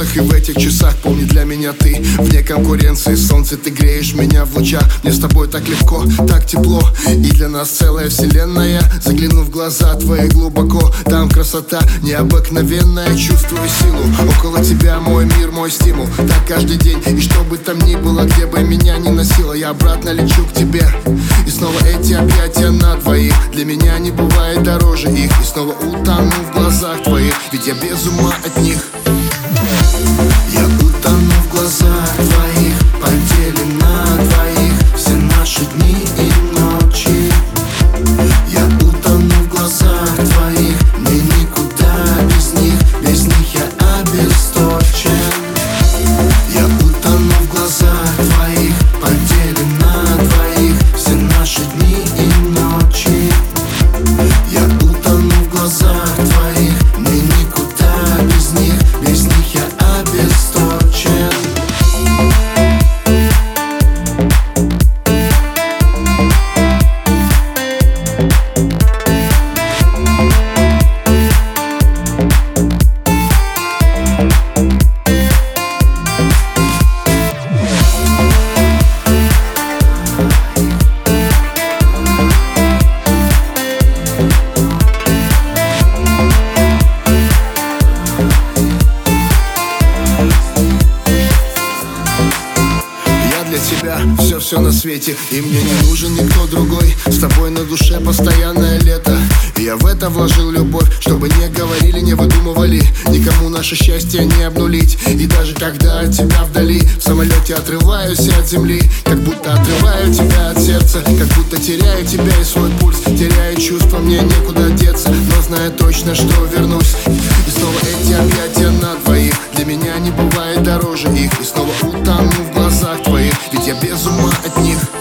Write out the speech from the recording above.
минутах и в этих часах Помни для меня ты. Вне конкуренции Солнце, ты греешь меня в лучах. Мне с тобой так легко, так тепло. И для нас целая вселенная. Загляну в глаза твои глубоко. Там красота необыкновенная. Чувствую силу. Около тебя мой мир, мой стимул. Так каждый день. И что бы там ни было, где бы меня ни носило Я обратно лечу к тебе. И снова эти объятия на двоих. Для меня не бывает дороже их. И снова утону в глазах твоих. Ведь я без ума от них Я утону все-все на свете И мне не нужен никто другой. С тобой на душе постоянное лето. И я в это вложил любовь Чтобы не говорили, не выдумывали. Никому наше счастье не обнулить. И даже когда от тебя вдали В самолете отрываюсь от земли. Как будто отрываю тебя от сердца. Как будто теряю тебя и свой пульс. Теряю чувства, мне некуда деться. Но знаю точно, что вернусь. И снова эти объятия на двоих. Для меня не бывает дороже их. И снова утону в я без ума от них